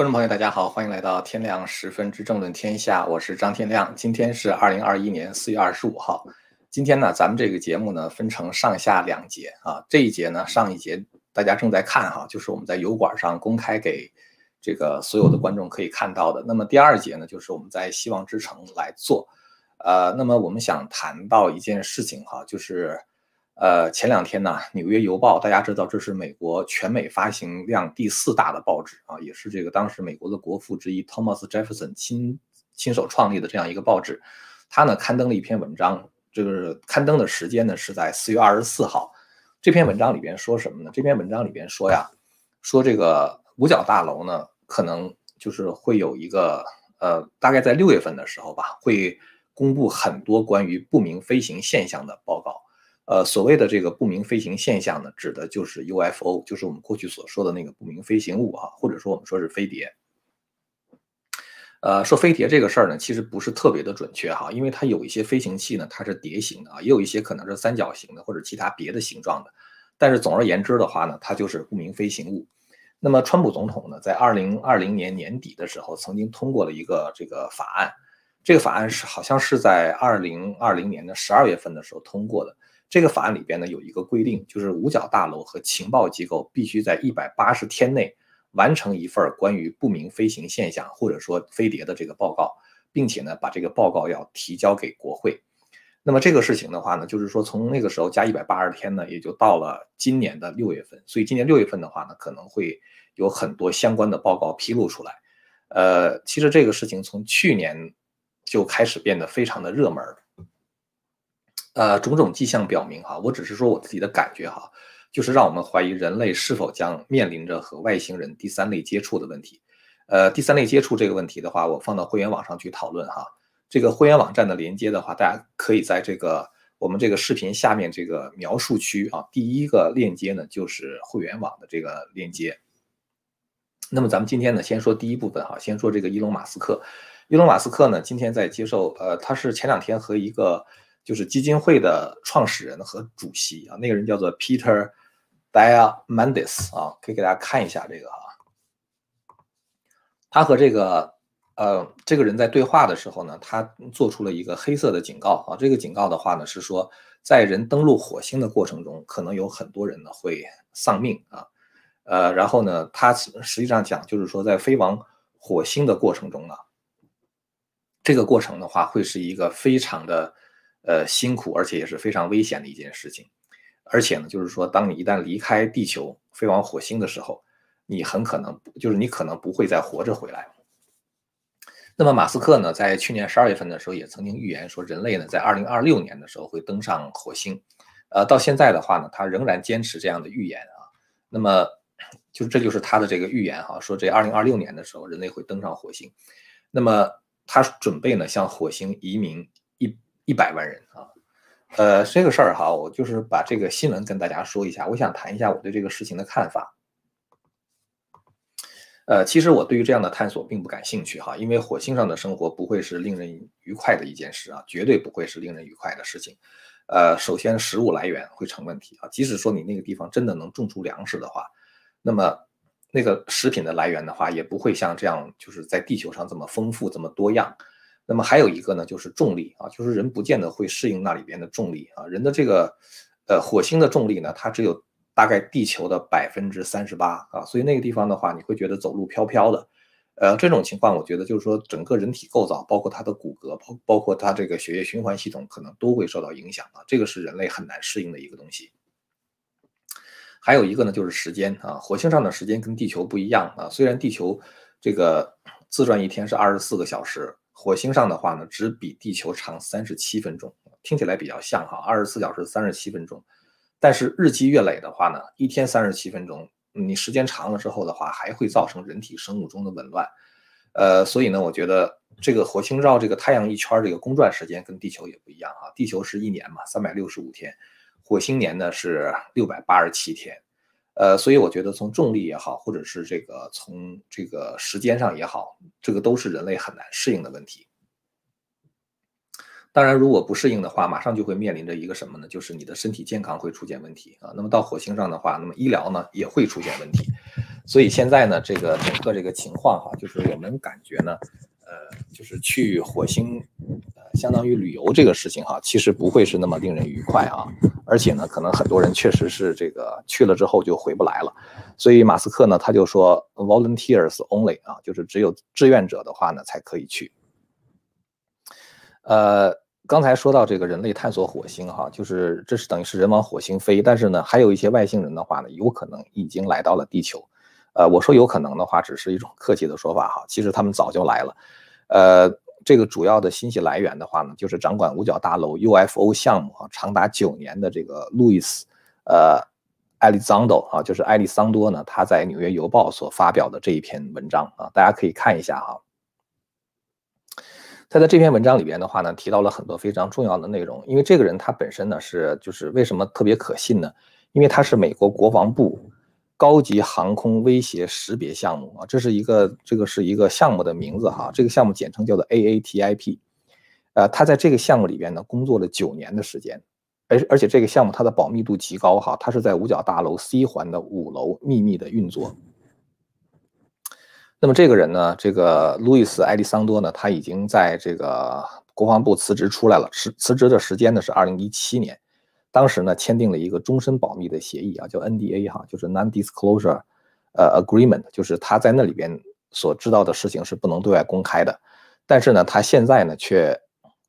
观众朋友，大家好，欢迎来到天亮十分之政论天下，我是张天亮。今天是二零二一年四月二十五号。今天呢，咱们这个节目呢分成上下两节啊。这一节呢，上一节大家正在看哈，就是我们在油管上公开给这个所有的观众可以看到的。那么第二节呢，就是我们在希望之城来做。呃，那么我们想谈到一件事情哈，就是。呃，前两天呢，《纽约邮报》大家知道，这是美国全美发行量第四大的报纸啊，也是这个当时美国的国父之一 Thomas Jefferson 亲亲手创立的这样一个报纸。他呢刊登了一篇文章，这个刊登的时间呢是在四月二十四号。这篇文章里边说什么呢？这篇文章里边说呀，说这个五角大楼呢，可能就是会有一个呃，大概在六月份的时候吧，会公布很多关于不明飞行现象的报告。呃，所谓的这个不明飞行现象呢，指的就是 UFO，就是我们过去所说的那个不明飞行物啊，或者说我们说是飞碟。呃，说飞碟这个事儿呢，其实不是特别的准确哈，因为它有一些飞行器呢，它是碟形的啊，也有一些可能是三角形的或者其他别的形状的。但是总而言之的话呢，它就是不明飞行物。那么，川普总统呢，在二零二零年年底的时候，曾经通过了一个这个法案，这个法案是好像是在二零二零年的十二月份的时候通过的。这个法案里边呢有一个规定，就是五角大楼和情报机构必须在一百八十天内完成一份关于不明飞行现象或者说飞碟的这个报告，并且呢把这个报告要提交给国会。那么这个事情的话呢，就是说从那个时候加一百八十天呢，也就到了今年的六月份。所以今年六月份的话呢，可能会有很多相关的报告披露出来。呃，其实这个事情从去年就开始变得非常的热门。呃，种种迹象表明，哈，我只是说我自己的感觉，哈，就是让我们怀疑人类是否将面临着和外星人第三类接触的问题。呃，第三类接触这个问题的话，我放到会员网上去讨论，哈。这个会员网站的连接的话，大家可以在这个我们这个视频下面这个描述区啊，第一个链接呢就是会员网的这个链接。那么咱们今天呢，先说第一部分，哈，先说这个伊隆马斯克。伊隆马斯克呢，今天在接受，呃，他是前两天和一个。就是基金会的创始人和主席啊，那个人叫做 Peter Diamandis 啊，可以给大家看一下这个哈。他和这个呃这个人在对话的时候呢，他做出了一个黑色的警告啊。这个警告的话呢是说，在人登陆火星的过程中，可能有很多人呢会丧命啊。呃，然后呢，他实际上讲就是说，在飞往火星的过程中呢，这个过程的话会是一个非常的。呃，辛苦而且也是非常危险的一件事情，而且呢，就是说，当你一旦离开地球飞往火星的时候，你很可能就是你可能不会再活着回来。那么，马斯克呢，在去年十二月份的时候也曾经预言说，人类呢在二零二六年的时候会登上火星。呃，到现在的话呢，他仍然坚持这样的预言啊。那么，就是这就是他的这个预言哈，说这二零二六年的时候人类会登上火星。那么，他准备呢向火星移民。一百万人啊，呃，这个事儿哈，我就是把这个新闻跟大家说一下。我想谈一下我对这个事情的看法。呃，其实我对于这样的探索并不感兴趣哈，因为火星上的生活不会是令人愉快的一件事啊，绝对不会是令人愉快的事情。呃，首先食物来源会成问题啊，即使说你那个地方真的能种出粮食的话，那么那个食品的来源的话，也不会像这样就是在地球上这么丰富这么多样。那么还有一个呢，就是重力啊，就是人不见得会适应那里边的重力啊。人的这个，呃，火星的重力呢，它只有大概地球的百分之三十八啊，所以那个地方的话，你会觉得走路飘飘的。呃，这种情况，我觉得就是说，整个人体构造，包括它的骨骼，包包括它这个血液循环系统，可能都会受到影响啊。这个是人类很难适应的一个东西。还有一个呢，就是时间啊，火星上的时间跟地球不一样啊。虽然地球这个自转一天是二十四个小时。火星上的话呢，只比地球长三十七分钟，听起来比较像哈，二十四小时三十七分钟。但是日积月累的话呢，一天三十七分钟，你时间长了之后的话，还会造成人体生物钟的紊乱。呃，所以呢，我觉得这个火星绕这个太阳一圈这个公转时间跟地球也不一样啊，地球是一年嘛，三百六十五天，火星年呢是六百八十七天。呃，所以我觉得从重力也好，或者是这个从这个时间上也好，这个都是人类很难适应的问题。当然，如果不适应的话，马上就会面临着一个什么呢？就是你的身体健康会出现问题啊。那么到火星上的话，那么医疗呢也会出现问题。所以现在呢，这个整个这个情况哈，就是我们感觉呢，呃，就是去火星，相当于旅游这个事情哈，其实不会是那么令人愉快啊，而且呢，可能很多人确实是这个去了之后就回不来了。所以马斯克呢，他就说 volunteers only 啊，就是只有志愿者的话呢才可以去。呃。刚才说到这个人类探索火星，哈，就是这是等于是人往火星飞，但是呢，还有一些外星人的话呢，有可能已经来到了地球。呃，我说有可能的话，只是一种客气的说法哈，其实他们早就来了。呃，这个主要的信息来源的话呢，就是掌管五角大楼 UFO 项目啊长达九年的这个路易斯，呃，艾利桑多啊，就是艾利桑多呢，他在《纽约邮报》所发表的这一篇文章啊，大家可以看一下哈。他在这篇文章里边的话呢，提到了很多非常重要的内容。因为这个人他本身呢是就是为什么特别可信呢？因为他是美国国防部高级航空威胁识别项目啊，这是一个这个是一个项目的名字哈。这个项目简称叫做 AATIP。呃，他在这个项目里边呢工作了九年的时间，而而且这个项目它的保密度极高哈，它是在五角大楼 C 环的五楼秘密的运作。那么这个人呢，这个路易斯·埃利桑多呢，他已经在这个国防部辞职出来了。辞辞职的时间呢是二零一七年，当时呢签订了一个终身保密的协议啊，叫 NDA 哈，就是 Non-Disclosure 呃 Agreement，就是他在那里边所知道的事情是不能对外公开的。但是呢，他现在呢却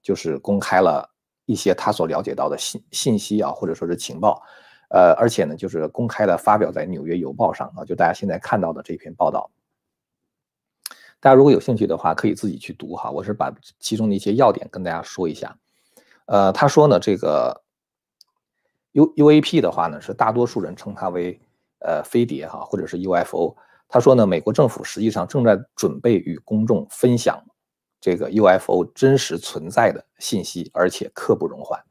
就是公开了一些他所了解到的信信息啊，或者说是情报，呃，而且呢就是公开的发表在《纽约邮报》上啊，就大家现在看到的这篇报道。大家如果有兴趣的话，可以自己去读哈。我是把其中的一些要点跟大家说一下。呃，他说呢，这个 U U A P 的话呢，是大多数人称它为呃飞碟哈，或者是 U F O。他说呢，美国政府实际上正在准备与公众分享这个 U F O 真实存在的信息，而且刻不容缓。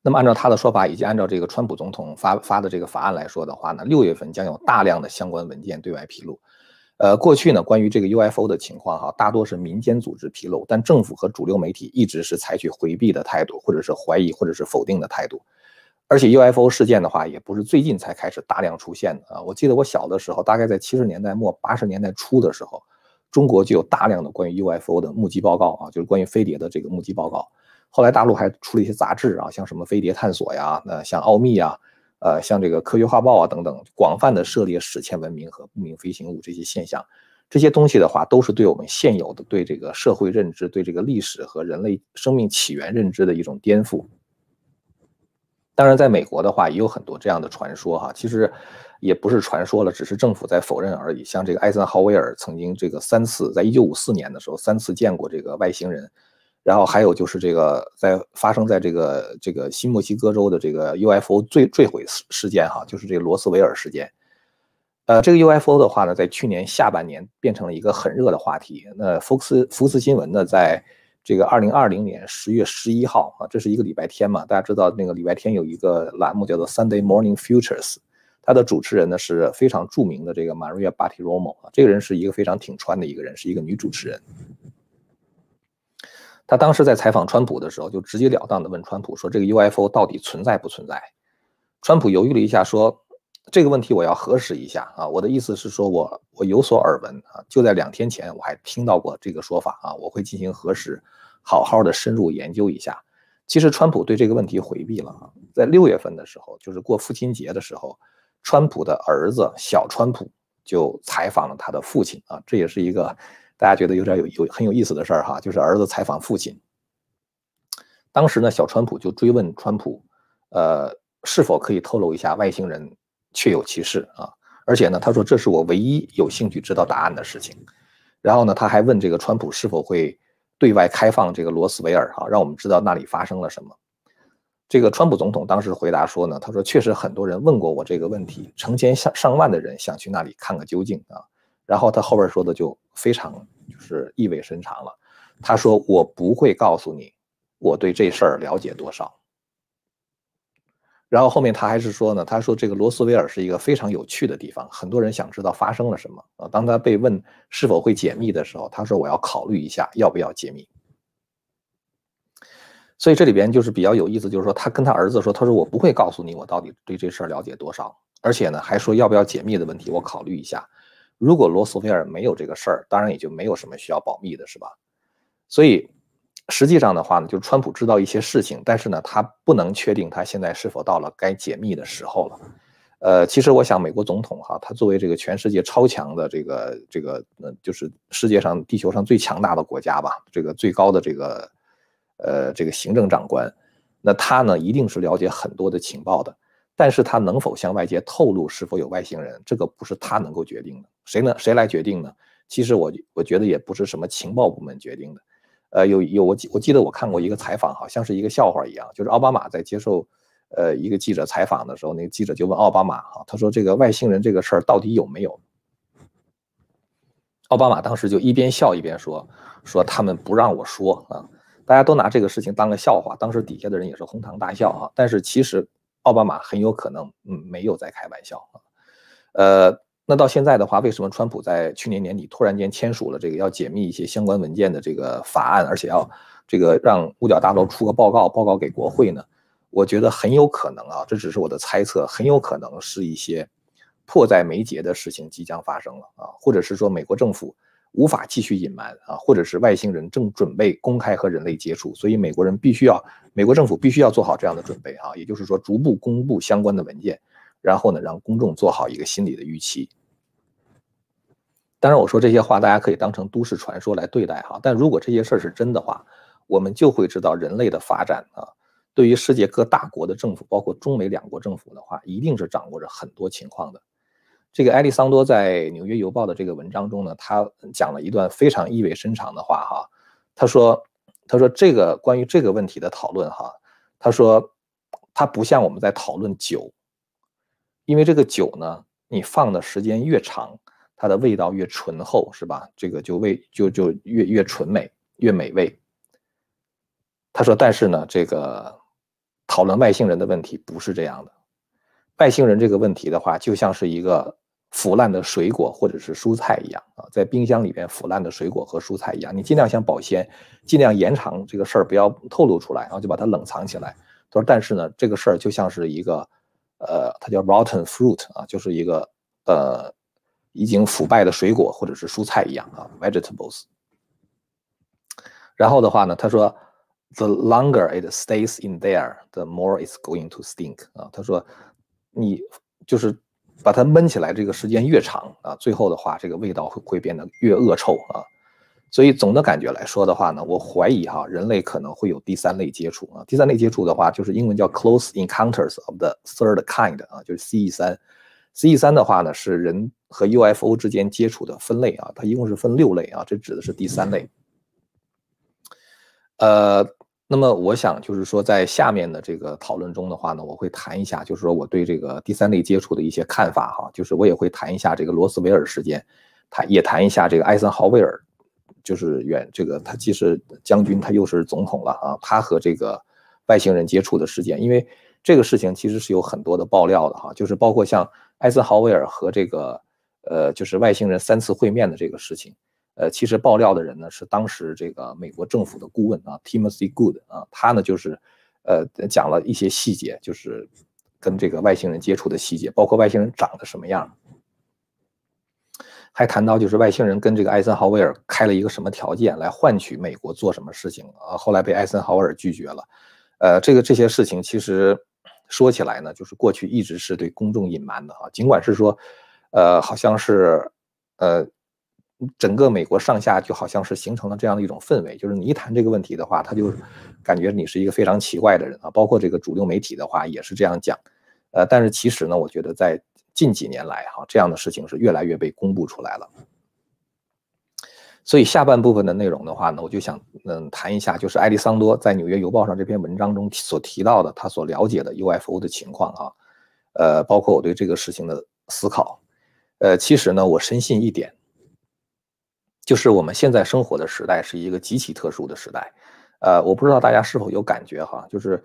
那么按照他的说法，以及按照这个川普总统发发的这个法案来说的话呢，六月份将有大量的相关文件对外披露。呃，过去呢，关于这个 UFO 的情况哈，大多是民间组织披露，但政府和主流媒体一直是采取回避的态度，或者是怀疑，或者是否定的态度。而且 UFO 事件的话，也不是最近才开始大量出现的啊。我记得我小的时候，大概在七十年代末八十年代初的时候，中国就有大量的关于 UFO 的目击报告啊，就是关于飞碟的这个目击报告。后来大陆还出了一些杂志啊，像什么飞碟探索呀，那像奥秘啊。呃，像这个科学画报啊等等，广泛的涉猎史前文明和不明飞行物这些现象，这些东西的话，都是对我们现有的对这个社会认知、对这个历史和人类生命起源认知的一种颠覆。当然，在美国的话，也有很多这样的传说哈，其实也不是传说了，只是政府在否认而已。像这个艾森豪威尔曾经这个三次，在一九五四年的时候三次见过这个外星人。然后还有就是这个在发生在这个这个新墨西哥州的这个 UFO 坠坠毁事事件哈，就是这个罗斯维尔事件。呃，这个 UFO 的话呢，在去年下半年变成了一个很热的话题。那福斯福斯新闻呢，在这个二零二零年十月十一号啊，这是一个礼拜天嘛，大家知道那个礼拜天有一个栏目叫做 Sunday Morning Futures，它的主持人呢是非常著名的这个 Maria Bartiromo 啊，这个人是一个非常挺穿的一个人，是一个女主持人。他当时在采访川普的时候，就直截了当地问川普说：“这个 UFO 到底存在不存在？”川普犹豫了一下，说：“这个问题我要核实一下啊，我的意思是说我我有所耳闻啊，就在两天前我还听到过这个说法啊，我会进行核实，好好的深入研究一下。”其实川普对这个问题回避了啊，在六月份的时候，就是过父亲节的时候，川普的儿子小川普就采访了他的父亲啊，这也是一个。大家觉得有点有有很有意思的事儿哈，就是儿子采访父亲。当时呢，小川普就追问川普，呃，是否可以透露一下外星人确有其事啊？而且呢，他说这是我唯一有兴趣知道答案的事情。然后呢，他还问这个川普是否会对外开放这个罗斯维尔哈，让我们知道那里发生了什么。这个川普总统当时回答说呢，他说确实很多人问过我这个问题，成千上上万的人想去那里看个究竟啊。然后他后边说的就非常就是意味深长了，他说我不会告诉你我对这事儿了解多少。然后后面他还是说呢，他说这个罗斯威尔是一个非常有趣的地方，很多人想知道发生了什么啊。当他被问是否会解密的时候，他说我要考虑一下要不要解密。所以这里边就是比较有意思，就是说他跟他儿子说，他说我不会告诉你我到底对这事儿了解多少，而且呢还说要不要解密的问题，我考虑一下。如果罗斯威尔没有这个事儿，当然也就没有什么需要保密的，是吧？所以实际上的话呢，就是川普知道一些事情，但是呢他不能确定他现在是否到了该解密的时候了。呃，其实我想，美国总统哈，他作为这个全世界超强的这个这个，呃，就是世界上地球上最强大的国家吧，这个最高的这个，呃，这个行政长官，那他呢一定是了解很多的情报的，但是他能否向外界透露是否有外星人，这个不是他能够决定的，谁呢？谁来决定呢？其实我我觉得也不是什么情报部门决定的，呃，有有我记我记得我看过一个采访，好像是一个笑话一样，就是奥巴马在接受。呃，一个记者采访的时候，那个记者就问奥巴马哈，他说这个外星人这个事儿到底有没有？奥巴马当时就一边笑一边说，说他们不让我说啊，大家都拿这个事情当个笑话，当时底下的人也是哄堂大笑啊。但是其实奥巴马很有可能嗯没有在开玩笑啊。呃，那到现在的话，为什么川普在去年年底突然间签署了这个要解密一些相关文件的这个法案，而且要这个让五角大楼出个报告报告给国会呢？我觉得很有可能啊，这只是我的猜测，很有可能是一些迫在眉睫的事情即将发生了啊，或者是说美国政府无法继续隐瞒啊，或者是外星人正准备公开和人类接触，所以美国人必须要，美国政府必须要做好这样的准备啊，也就是说逐步公布相关的文件，然后呢让公众做好一个心理的预期。当然我说这些话大家可以当成都市传说来对待哈，但如果这些事儿是真的话，我们就会知道人类的发展啊。对于世界各大国的政府，包括中美两国政府的话，一定是掌握着很多情况的。这个埃利桑多在《纽约邮报》的这个文章中呢，他讲了一段非常意味深长的话哈。他说：“他说这个关于这个问题的讨论哈，他说它不像我们在讨论酒，因为这个酒呢，你放的时间越长，它的味道越醇厚，是吧？这个就味就就越越纯美，越美味。”他说：“但是呢，这个。”讨论外星人的问题不是这样的，外星人这个问题的话，就像是一个腐烂的水果或者是蔬菜一样啊，在冰箱里边腐烂的水果和蔬菜一样，你尽量想保鲜，尽量延长这个事儿不要透露出来，然后就把它冷藏起来。他说，但是呢，这个事儿就像是一个，呃，它叫 rotten fruit 啊，就是一个呃已经腐败的水果或者是蔬菜一样啊，vegetables。然后的话呢，他说。The longer it stays in there, the more it's going to stink. 啊，他说，你就是把它闷起来，这个时间越长啊，最后的话，这个味道会会变得越恶臭啊。所以总的感觉来说的话呢，我怀疑哈，人类可能会有第三类接触啊。第三类接触的话，就是英文叫 close encounters of the third kind 啊，就是 CE 三。CE 三的话呢，是人和 UFO 之间接触的分类啊，它一共是分六类啊，这指的是第三类。呃。那么我想就是说，在下面的这个讨论中的话呢，我会谈一下，就是说我对这个第三类接触的一些看法哈，就是我也会谈一下这个罗斯威尔事件，谈也谈一下这个艾森豪威尔，就是远这个他既是将军，他又是总统了啊，他和这个外星人接触的事件，因为这个事情其实是有很多的爆料的哈，就是包括像艾森豪威尔和这个呃，就是外星人三次会面的这个事情。呃，其实爆料的人呢是当时这个美国政府的顾问啊，Timothy Good 啊，他呢就是，呃，讲了一些细节，就是跟这个外星人接触的细节，包括外星人长得什么样，还谈到就是外星人跟这个艾森豪威尔开了一个什么条件来换取美国做什么事情啊，后来被艾森豪威尔拒绝了。呃，这个这些事情其实说起来呢，就是过去一直是对公众隐瞒的啊，尽管是说，呃，好像是，呃。整个美国上下就好像是形成了这样的一种氛围，就是你一谈这个问题的话，他就感觉你是一个非常奇怪的人啊。包括这个主流媒体的话也是这样讲，呃，但是其实呢，我觉得在近几年来哈，这样的事情是越来越被公布出来了。所以下半部分的内容的话呢，我就想嗯谈一下，就是埃利桑多在《纽约邮报》上这篇文章中所提到的他所了解的 UFO 的情况啊，呃，包括我对这个事情的思考。呃，其实呢，我深信一点。就是我们现在生活的时代是一个极其特殊的时代，呃，我不知道大家是否有感觉哈，就是，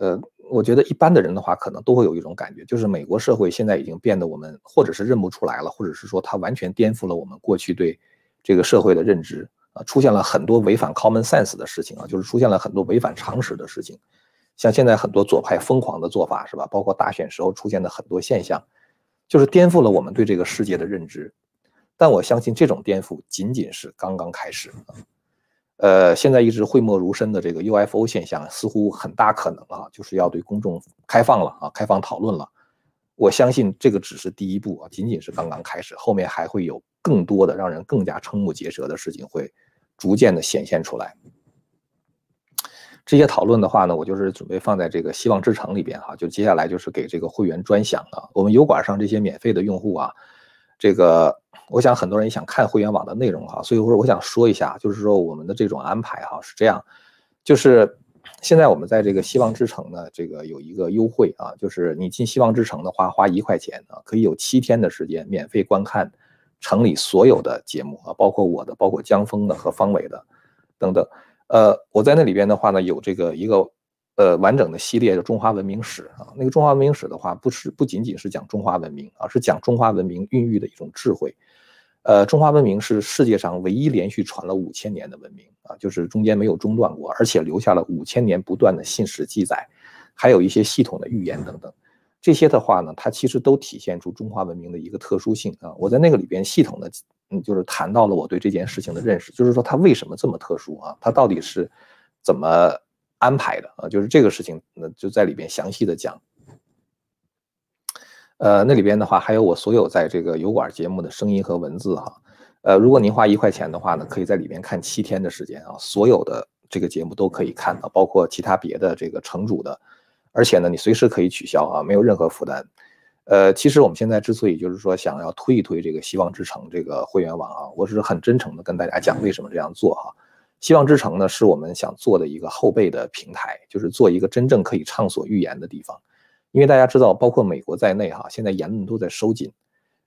呃，我觉得一般的人的话，可能都会有一种感觉，就是美国社会现在已经变得我们或者是认不出来了，或者是说它完全颠覆了我们过去对这个社会的认知啊，出现了很多违反 common sense 的事情啊，就是出现了很多违反常识的事情，像现在很多左派疯狂的做法是吧？包括大选时候出现的很多现象，就是颠覆了我们对这个世界的认知。但我相信这种颠覆仅仅是刚刚开始。呃，现在一直讳莫如深的这个 UFO 现象，似乎很大可能啊，就是要对公众开放了啊，开放讨论了。我相信这个只是第一步啊，仅仅是刚刚开始，后面还会有更多的让人更加瞠目结舌的事情会逐渐的显现出来。这些讨论的话呢，我就是准备放在这个希望之城里边哈，就接下来就是给这个会员专享的，我们油管上这些免费的用户啊，这个。我想很多人也想看会员网的内容哈，所以我说我想说一下，就是说我们的这种安排哈是这样，就是现在我们在这个希望之城呢，这个有一个优惠啊，就是你进希望之城的话，花一块钱啊，可以有七天的时间免费观看城里所有的节目啊，包括我的，包括江峰的和方伟的等等。呃，我在那里边的话呢，有这个一个。呃，完整的系列的中华文明史啊，那个中华文明史的话，不是不仅仅是讲中华文明，而是讲中华文明孕育的一种智慧。呃，中华文明是世界上唯一连续传了五千年的文明啊，就是中间没有中断过，而且留下了五千年不断的信史记载，还有一些系统的预言等等。这些的话呢，它其实都体现出中华文明的一个特殊性啊。我在那个里边系统的，嗯，就是谈到了我对这件事情的认识，就是说它为什么这么特殊啊？它到底是怎么？安排的啊，就是这个事情，那就在里边详细的讲。呃，那里边的话还有我所有在这个油管节目的声音和文字哈。呃，如果您花一块钱的话呢，可以在里边看七天的时间啊，所有的这个节目都可以看到，包括其他别的这个城主的，而且呢，你随时可以取消啊，没有任何负担。呃，其实我们现在之所以就是说想要推一推这个希望之城这个会员网啊，我是很真诚的跟大家讲为什么这样做哈。希望之城呢，是我们想做的一个后备的平台，就是做一个真正可以畅所欲言的地方。因为大家知道，包括美国在内哈，现在言论都在收紧。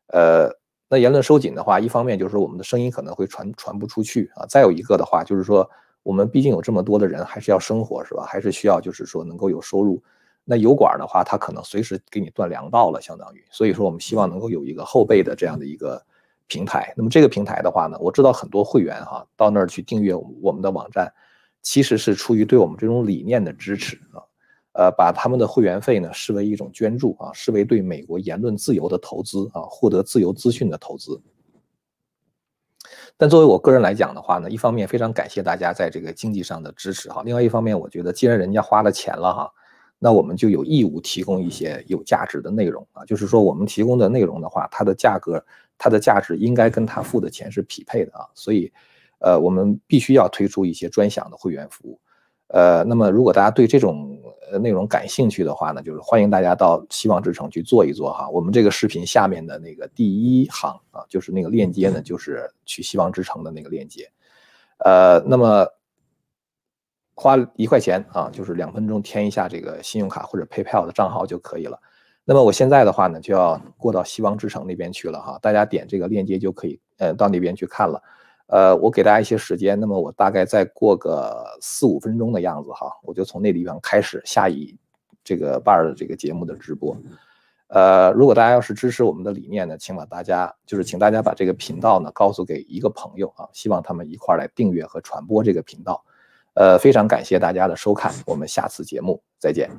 呃，那言论收紧的话，一方面就是我们的声音可能会传传不出去啊。再有一个的话，就是说我们毕竟有这么多的人，还是要生活是吧？还是需要就是说能够有收入。那油管的话，它可能随时给你断粮道了，相当于。所以说，我们希望能够有一个后备的这样的一个。平台，那么这个平台的话呢，我知道很多会员哈到那儿去订阅我们的网站，其实是出于对我们这种理念的支持啊，呃，把他们的会员费呢视为一种捐助啊，视为对美国言论自由的投资啊，获得自由资讯的投资。但作为我个人来讲的话呢，一方面非常感谢大家在这个经济上的支持哈，另外一方面我觉得既然人家花了钱了哈，那我们就有义务提供一些有价值的内容啊，就是说我们提供的内容的话，它的价格。它的价值应该跟他付的钱是匹配的啊，所以，呃，我们必须要推出一些专享的会员服务，呃，那么如果大家对这种呃内容感兴趣的话呢，就是欢迎大家到希望之城去做一做哈。我们这个视频下面的那个第一行啊，就是那个链接呢，就是去希望之城的那个链接，呃，那么花一块钱啊，就是两分钟填一下这个信用卡或者 PayPal 的账号就可以了。那么我现在的话呢，就要过到希望之城那边去了哈，大家点这个链接就可以，呃，到那边去看了。呃，我给大家一些时间，那么我大概再过个四五分钟的样子哈，我就从那地方开始下一这个 bar 的这个节目的直播。呃，如果大家要是支持我们的理念呢，请把大家就是请大家把这个频道呢告诉给一个朋友啊，希望他们一块儿来订阅和传播这个频道。呃，非常感谢大家的收看，我们下次节目再见。